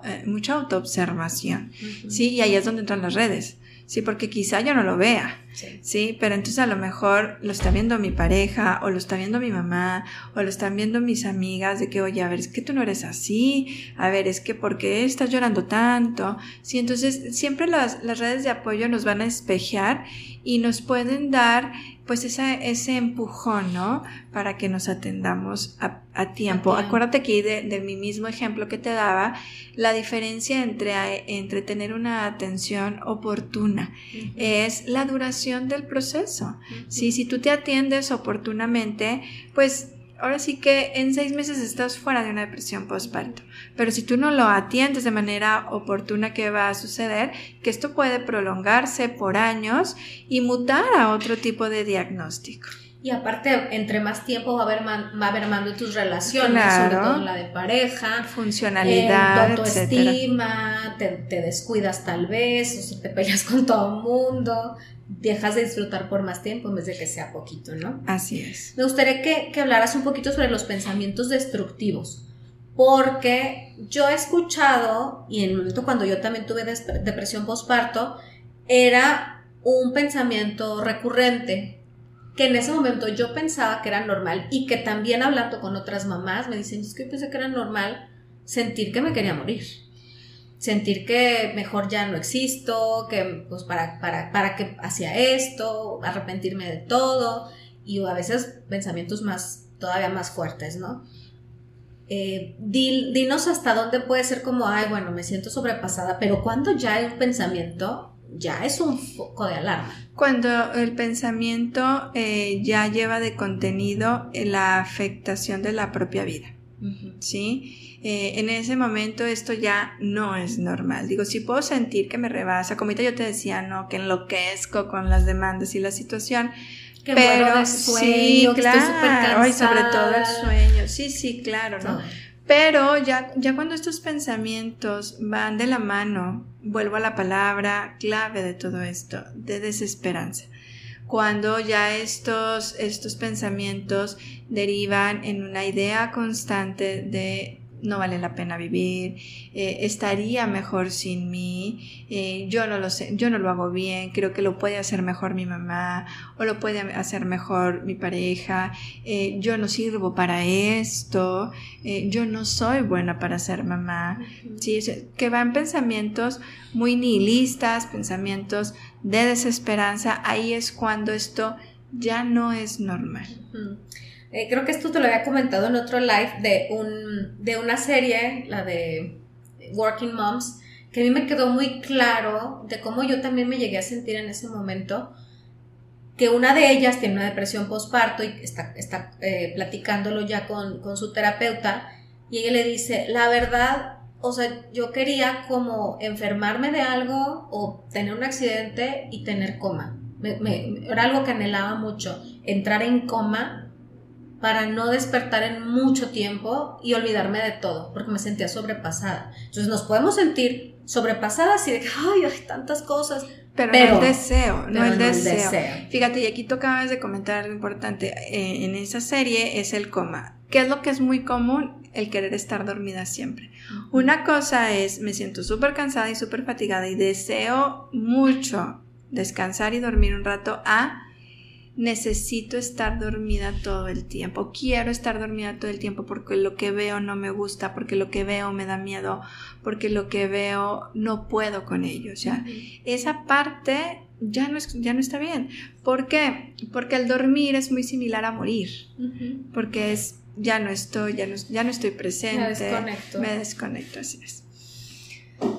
eh, mucha autoobservación, ¿sí? Y ahí es donde entran las redes. Sí, porque quizá yo no lo vea. Sí. Pero entonces a lo mejor lo está viendo mi pareja, o lo está viendo mi mamá, o lo están viendo mis amigas, de que, oye, a ver, es que tú no eres así, a ver, es que ¿por qué estás llorando tanto? Sí, entonces siempre las, las redes de apoyo nos van a espejear y nos pueden dar pues ese empujón, ¿no? Para que nos atendamos a, tiempo. Acuérdate aquí de, mi mismo ejemplo que te daba, la diferencia entre, entre tener una atención oportuna es la duración del proceso. Si tú te atiendes oportunamente, pues ahora sí que en seis meses estás fuera de una depresión postparto. Pero si tú no lo atiendes de manera oportuna, ¿qué va a suceder? Que esto puede prolongarse por años y mutar a otro tipo de diagnóstico. Y aparte, entre más tiempo va a haber, va a haber mando tus relaciones, sobre todo la de pareja. Funcionalidad, eh, tu autoestima, te, te, descuidas tal vez, o si te peleas con todo el mundo, dejas de disfrutar por más tiempo en vez de que sea poquito, ¿no? Así es. Me gustaría que, que hablaras un poquito sobre los pensamientos destructivos, porque yo he escuchado, y en el momento cuando yo también tuve depresión postparto, era un pensamiento recurrente, que en ese momento yo pensaba que era normal y que también hablando con otras mamás me dicen, es que yo pensé que era normal sentir que me quería morir sentir que mejor ya no existo, que pues para, para, para qué hacía esto, arrepentirme de todo y a veces pensamientos más, todavía más fuertes, ¿no? Eh, dinos hasta dónde puede ser como, ay, bueno, me siento sobrepasada, pero cuando ya un pensamiento, ya es un foco de alarma. Cuando el pensamiento eh, ya lleva de contenido la afectación de la propia vida. ¿sí? Eh, en ese momento esto ya no es normal. Digo, si puedo sentir que me rebasa, como yo te decía, ¿no? Que enloquezco con las demandas y la situación. Que pero sueño, sí, claro, y sobre todo el sueño. Sí, sí, claro, ¿no? Pero ya, ya cuando estos pensamientos van de la mano, vuelvo a la palabra clave de todo esto, de desesperanza cuando ya estos, estos pensamientos derivan en una idea constante de no vale la pena vivir, eh, estaría mejor sin mí, eh, yo no lo sé, yo no lo hago bien, creo que lo puede hacer mejor mi mamá o lo puede hacer mejor mi pareja, eh, yo no sirvo para esto, yo no soy buena para ser mamá, ¿sí? que van pensamientos muy nihilistas, pensamientos de desesperanza, ahí es cuando esto ya no es normal. Eh, creo que esto te lo había comentado en otro live de, un, de una serie, la de Working Moms, que a mí me quedó muy claro de cómo yo también me llegué a sentir en ese momento, que una de ellas tiene una depresión postparto y está, está eh, platicándolo ya con, con su terapeuta, y ella le dice, la verdad, o sea, yo quería como enfermarme de algo o tener un accidente y tener coma. era algo que anhelaba mucho, entrar en coma para no despertar en mucho tiempo y olvidarme de todo, porque me sentía sobrepasada. Entonces nos podemos sentir sobrepasadas y de que, ay, hay tantas cosas. Pero, no el deseo, no, el, deseo. Fíjate, y aquí tú acabas de comentar algo importante. Eh, en esa serie es el coma. ¿Qué es lo que es muy común? El querer estar dormida siempre. Una cosa es, me siento súper cansada y súper fatigada y deseo mucho descansar y dormir un rato a necesito estar dormida todo el tiempo, quiero estar dormida todo el tiempo porque lo que veo no me gusta, porque lo que veo me da miedo, porque lo que veo no puedo con ello. O sea, esa parte ya no, es, ya no está bien. ¿Por qué? Porque el dormir es muy similar a morir, porque es ya no estoy, ya no, ya no estoy presente, me desconecto. Me desconecto, así es.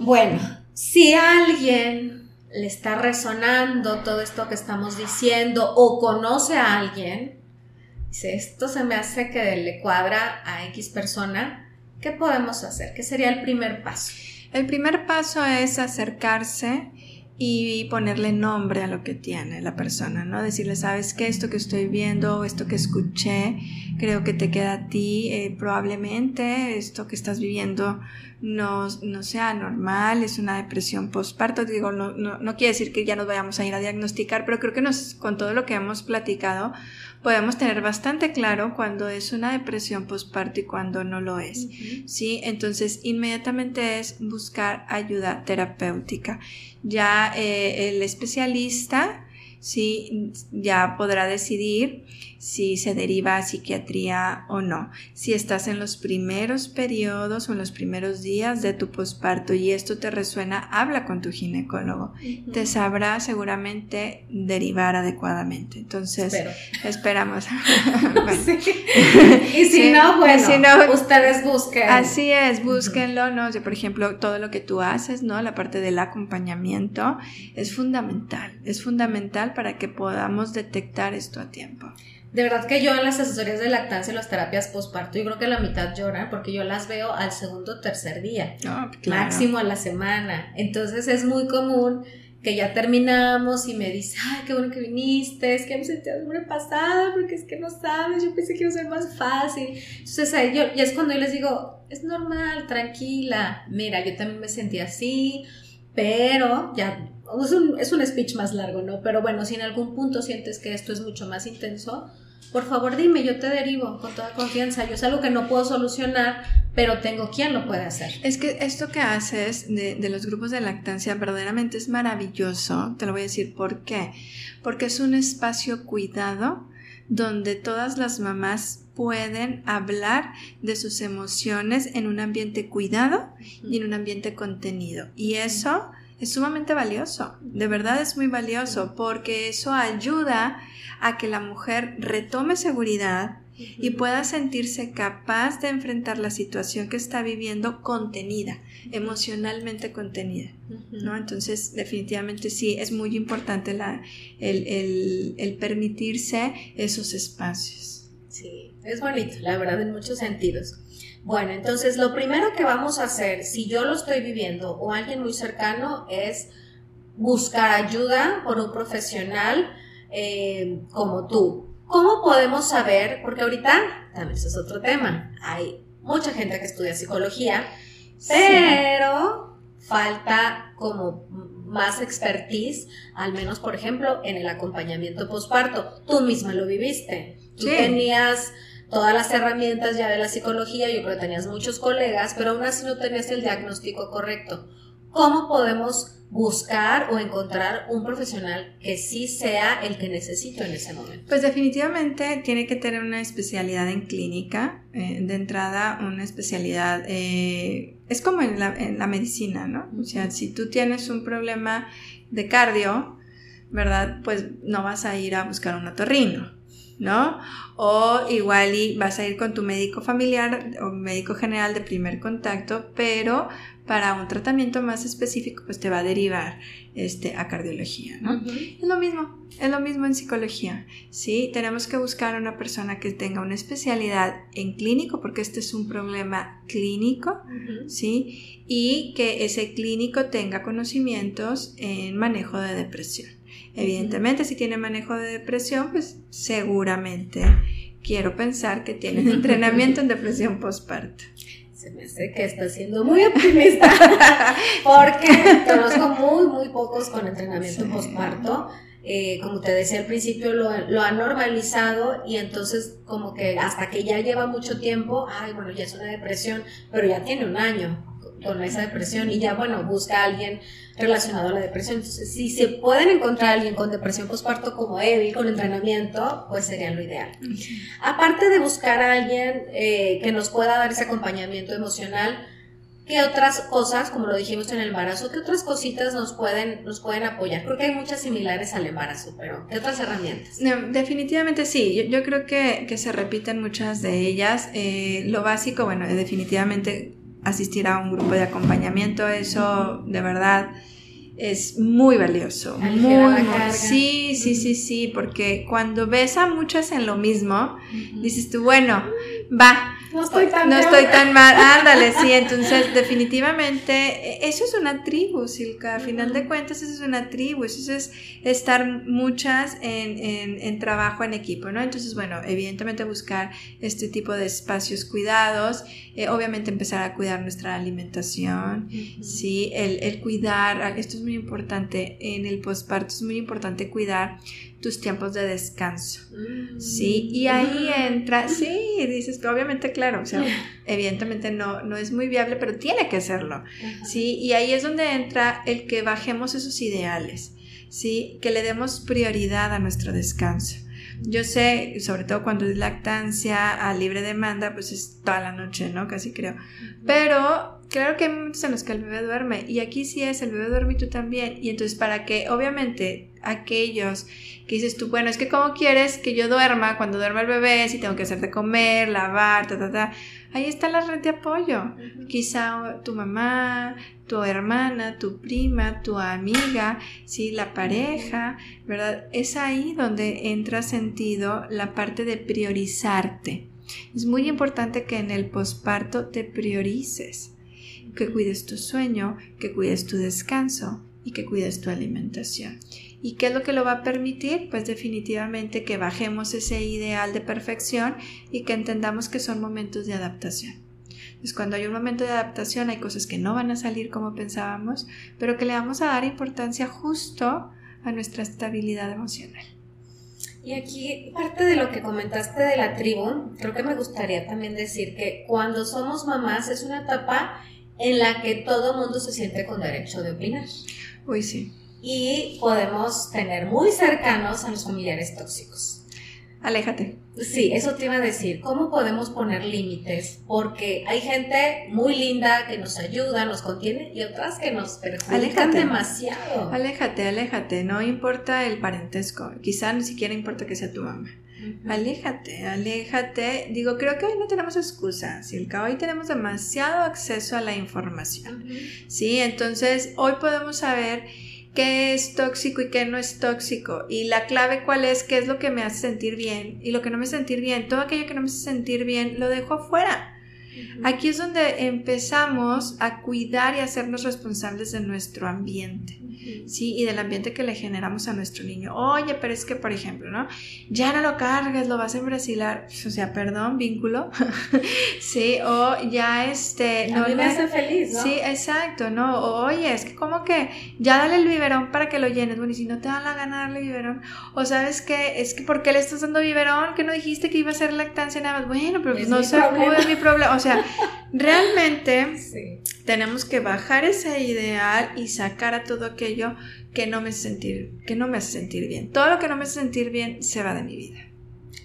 Bueno, si alguien le está resonando todo esto que estamos diciendo o conoce a alguien, dice, esto se me hace que le cuadra a X persona, ¿qué podemos hacer? ¿Qué sería el primer paso? El primer paso es acercarse y ponerle nombre a lo que tiene la persona, ¿no? Decirle, sabes que esto que estoy viendo, esto que escuché, creo que te queda a ti, eh, probablemente esto que estás viviendo no, no, sea normal, es una depresión postparto, digo, no, no, no quiere decir que ya nos vayamos a ir a diagnosticar, pero creo que nos, con todo lo que hemos platicado, podemos tener bastante claro cuando es una depresión postparto y cuando no lo es. ¿sí? Entonces, inmediatamente es buscar ayuda terapéutica. Ya eh, el especialista ¿sí? ya podrá decidir si se deriva a psiquiatría o no. Si estás en los primeros periodos o en los primeros días de tu posparto y esto te resuena, habla con tu ginecólogo. Te sabrá seguramente derivar adecuadamente. Entonces, esperamos. [LAUGHS] [LAUGHS] [LAUGHS] Y si no, bueno, ustedes busquen. Así es, búsquenlo, ¿no? por ejemplo, todo lo que tú haces, ¿no? La parte del acompañamiento es fundamental, es fundamental para que podamos detectar esto a tiempo. De verdad que yo en las asesorías de lactancia y las terapias postparto, yo creo que la mitad lloran porque yo las veo al segundo o tercer día, ah, máximo a la semana. Entonces es muy común que ya terminamos y me dice, ay, qué bueno que viniste, es que me sentía pasada porque es que no sabes, yo pensé que iba a ser más fácil. Entonces ahí yo, y es cuando yo les digo, es normal, tranquila, mira, yo también me sentí así, pero ya es un, es un speech más largo, ¿no? Pero bueno, si en algún punto sientes que esto es mucho más intenso, por favor dime, yo te derivo con toda confianza. Yo es algo que no puedo solucionar, pero tengo quien lo puede hacer. Es que esto que haces de, de, los grupos de lactancia verdaderamente es maravilloso. Te lo voy a decir por qué. Porque es un espacio cuidado donde todas las mamás pueden hablar de sus emociones en un ambiente cuidado y en un ambiente contenido. Y eso es sumamente valioso, de verdad es muy valioso porque eso ayuda a que la mujer retome seguridad y pueda sentirse capaz de enfrentar la situación que está viviendo contenida, emocionalmente contenida, ¿no? Entonces, definitivamente sí, es muy importante la, el, el permitirse esos espacios. Sí, es bonito, la verdad, en muchos sentidos. Bueno, entonces lo primero que vamos a hacer, si yo lo estoy viviendo o alguien muy cercano, es buscar ayuda por un profesional eh, como tú. ¿Cómo podemos saber? Porque ahorita, también ese es otro tema, hay mucha gente que estudia psicología, pero falta como más expertise, al menos por ejemplo en el acompañamiento postparto. Tú misma lo viviste. Tú tenías todas las herramientas ya de la psicología, yo creo que tenías muchos colegas, pero aún así no tenías el diagnóstico correcto. ¿Cómo podemos buscar o encontrar un profesional que sí sea el que necesito en ese momento? Pues definitivamente tiene que tener una especialidad en clínica, eh, de entrada una especialidad, eh, es como en la, en la medicina, ¿no? O sea, si tú tienes un problema de cardio, ¿verdad? Pues no vas a ir a buscar un otorrino, ¿no? O igual y vas a ir con tu médico familiar o médico general de primer contacto, pero para un tratamiento más específico, pues te va a derivar este, a cardiología, ¿no? Es lo mismo, es lo mismo en psicología, ¿sí? Tenemos que buscar a una persona que tenga una especialidad en clínico, porque este es un problema clínico, ¿sí? Y que ese clínico tenga conocimientos en manejo de depresión. Evidentemente, si tiene manejo de depresión, pues seguramente quiero pensar que tiene [LAUGHS] entrenamiento en depresión postparto. Se me hace que está siendo muy optimista, [LAUGHS] porque conozco muy, muy pocos con entrenamiento postparto. Eh, como te decía al principio, lo, lo ha normalizado y entonces como que hasta que ya lleva mucho tiempo, ay, bueno, ya es una depresión, pero ya tiene un año con esa depresión y ya, bueno, busca a alguien relacionado a la depresión. Entonces, si se pueden encontrar a alguien con depresión postparto como Evi, con entrenamiento, pues sería lo ideal. Aparte de buscar a alguien eh, que nos pueda dar ese acompañamiento emocional, ¿qué otras cosas, como lo dijimos en el embarazo, qué otras cositas nos pueden, nos pueden apoyar? Creo que hay muchas similares al embarazo, pero ¿qué otras herramientas? definitivamente sí, yo, creo que, que, se repiten muchas de ellas. Eh, lo básico, bueno, definitivamente asistir a un grupo de acompañamiento, eso de verdad es muy valioso. Muy, sí, sí, sí, sí, porque cuando ves a muchas en lo mismo, dices tú, bueno, va, no estoy tan, no estoy tan mal. [LAUGHS] Ándale, sí. Entonces, definitivamente, e, eso es una tribu, Silka. A final de cuentas, eso es una tribu. Eso es estar muchas en, en, trabajo en equipo, ¿no? Entonces, bueno, evidentemente buscar este tipo de espacios cuidados. Eh, obviamente, empezar a cuidar nuestra alimentación. Sí, el, el cuidar. Esto es muy importante en el posparto. Es muy importante cuidar tus tiempos de descanso. Mm. Sí, y ahí entra, sí, dices, obviamente, claro, o sea, [LAUGHS] evidentemente no, no es muy viable, pero tiene que serlo. Sí, y ahí es donde entra el que bajemos esos ideales, sí, que le demos prioridad a nuestro descanso. Yo sé, sobre todo cuando es lactancia a libre demanda, pues es toda la noche, ¿no? Casi creo. Pero claro que hay momentos en los que el bebé duerme y aquí sí es, el bebé duerme y tú también. Y entonces para que obviamente aquellos que dices tú, bueno, es que cómo quieres que yo duerma cuando duerma el bebé, si tengo que hacerte comer, lavar, ta, ta, ta. Ahí está la red de apoyo. Quizá tu mamá, tu hermana, tu prima, tu amiga, sí, la pareja, ¿verdad? Es ahí donde entra sentido la parte de priorizarte. Es muy importante que en el posparto te priorices, que cuides tu sueño, que cuides tu descanso y que cuides tu alimentación. ¿Y qué es lo que lo va a permitir? Pues definitivamente que bajemos ese ideal de perfección y que entendamos que son momentos de adaptación. Pues cuando hay un momento de adaptación hay cosas que no van a salir como pensábamos, pero que le vamos a dar importancia justo a nuestra estabilidad emocional. Y aquí parte de lo que comentaste de la tribu, creo que me gustaría también decir que cuando somos mamás es una etapa en la que todo mundo se siente con derecho de opinar. Uy, sí y podemos tener muy cercanos a los familiares tóxicos. Aléjate. Sí, eso te iba a decir. ¿Cómo podemos poner límites? Porque hay gente muy linda que nos ayuda, nos contiene y otras que nos perjudican demasiado. Aléjate, aléjate. No importa el parentesco. Quizá ni siquiera importa que sea tu mamá. Aléjate, aléjate. Digo, creo que hoy no tenemos excusa, Silka. Hoy tenemos demasiado acceso a la información. Sí, entonces hoy podemos saber qué es tóxico y qué no es tóxico. Y la clave cuál es, qué es lo que me hace sentir bien y lo que no me hace sentir bien. Todo aquello que no me hace sentir bien lo dejo afuera. Aquí es donde empezamos a cuidar y a hacernos responsables de nuestro ambiente. ¿Sí? Y del ambiente que le generamos a nuestro niño. Oye, pero es que, por ejemplo, ¿no? Ya no lo cargues, lo vas a embrasilar. O sea, perdón, vínculo. [LAUGHS] sí, o ya este... No a mí me hace feliz, ¿no? Sí, exacto, ¿no? oye, es que como que ya dale el biberón para que lo llenes. Bueno, y si no te da la gana darle biberón. O sabes que es que ¿por qué le estás dando biberón? Que no dijiste que iba a ser lactancia nada más. Bueno, pero pues no se puede mi problema. O sea, realmente [LAUGHS] tenemos que bajar ese ideal y sacar a todo aquello que no me hace sentir, que no me hace sentir bien. Todo lo que no me hace sentir bien se va de mi vida.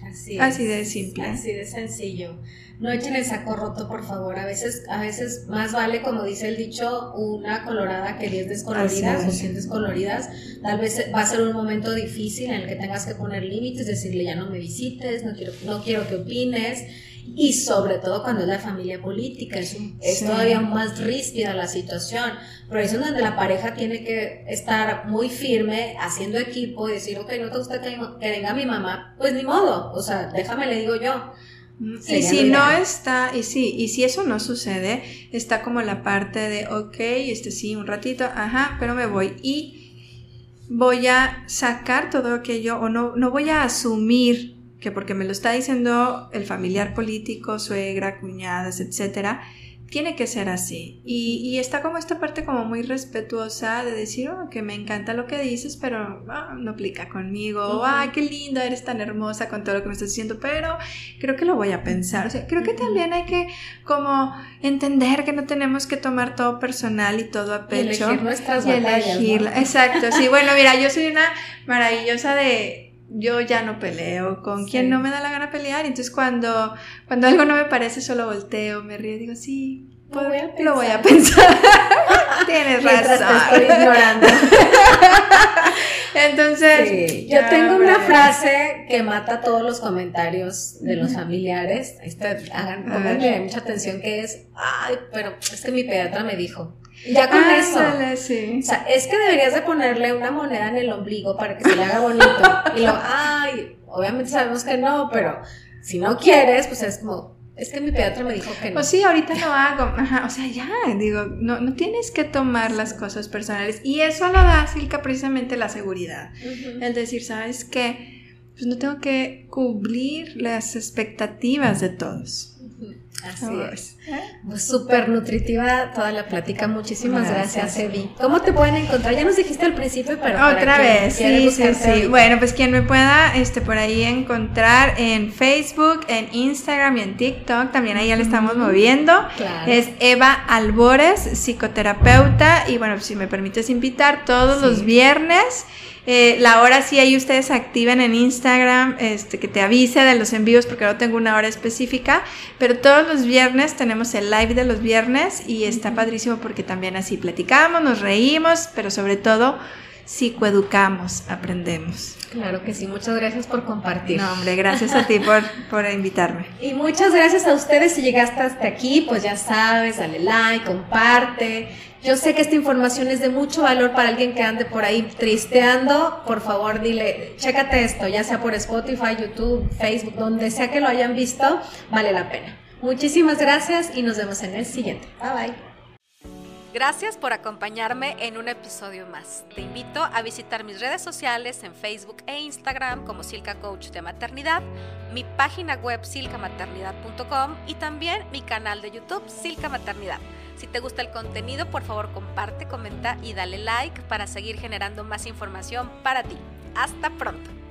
Así, así de simple. Así de sencillo. No echen el saco roto, por favor. A veces, a veces más vale, como dice el dicho, una colorada que diez descoloridas o cien descoloridas. Tal vez va a ser un momento difícil en el que tengas que poner límites, decirle ya no me visites, no quiero, no quiero que opines y sobre todo cuando es la familia política, es, todavía más ríspida la situación, pero es donde la pareja tiene que estar muy firme, haciendo equipo y decir, ok, no te gusta que, venga mi mamá, pues ni modo, o sea, déjame le digo yo. Y si no está, y sí, y si eso no sucede, está como la parte de, ok, este sí, un ratito, ajá, pero me voy. Y voy a sacar todo aquello o no, no voy a asumir que porque me lo está diciendo el familiar político, suegra, cuñadas, etcétera, tiene que ser así. Y, está como esta parte como muy respetuosa de decir, oh, que me encanta lo que dices, pero ah, no aplica conmigo. Ay, qué linda, eres tan hermosa con todo lo que me estás diciendo, pero creo que lo voy a pensar. O sea, creo que también hay que como entender que no tenemos que tomar todo personal y todo a pecho. Y elegir nuestras y elegirla. Exacto, sí. Bueno, mira, yo soy una maravillosa de yo ya no peleo con quien no me da la gana pelear. Entonces cuando, cuando algo no me parece, solo volteo, me río y digo, sí, lo voy a pensar. [LAUGHS] Tienes razón. estoy ignorando. [LAUGHS] Entonces, yo tengo una frase que mata todos los comentarios de los familiares. hagan, pónganle mucha atención que es, ay, pero es que mi pediatra me dijo. Ya con eso. Sí. O sea, es que deberías de ponerle una moneda en el ombligo para que se le haga bonito. y lo, ay, obviamente sabemos que no, pero si no quieres, pues es como, es que mi pediatra me dijo que no. Pues sí, ahorita lo hago. Ajá, o sea, ya, digo, no, no tienes que tomar las cosas personales. Y eso lo da, Silka, precisamente la seguridad. El decir, ¿sabes qué? Pues no tengo que cubrir las expectativas de todos. Así es. Pues súper nutritiva toda la plática. Muchísimas gracias, Evi. ¿Cómo te pueden encontrar? Ya nos dijiste al principio, pero. Otra vez, sí, sí, sí. Bueno, pues quien me pueda este, por ahí encontrar en Facebook, en Instagram y en TikTok, también ahí ya le estamos moviendo. Es Eva Albores, psicoterapeuta. Y bueno, si me permites invitar, todos los viernes. Eh, la hora sí ahí ustedes activen en Instagram, este, que te avise de los envíos porque no tengo una hora específica, pero todos los viernes tenemos el live de los viernes y está padrísimo porque también así platicamos, nos reímos, pero sobre todo psicoeducamos, aprendemos. Claro que sí, muchas gracias por compartir. No, hombre, gracias a ti por, [LAUGHS] por invitarme. Y muchas gracias a ustedes si llegaste hasta aquí, pues ya sabes, dale like, comparte yo sé que esta información es de mucho valor para alguien que ande por ahí tristeando. Por favor, dile, chécate esto, ya sea por Spotify, YouTube, Facebook, donde sea que lo hayan visto, vale la pena. Muchísimas gracias y nos vemos en el siguiente. Bye bye. Gracias por acompañarme en un episodio más. Te invito a visitar mis redes sociales en Facebook e Instagram como Silca Coach de Maternidad, mi página web silcamaternidad.com y también mi canal de YouTube Silca Maternidad. Si te gusta el contenido, por favor comparte, comenta y dale like para seguir generando más información para ti. Hasta pronto.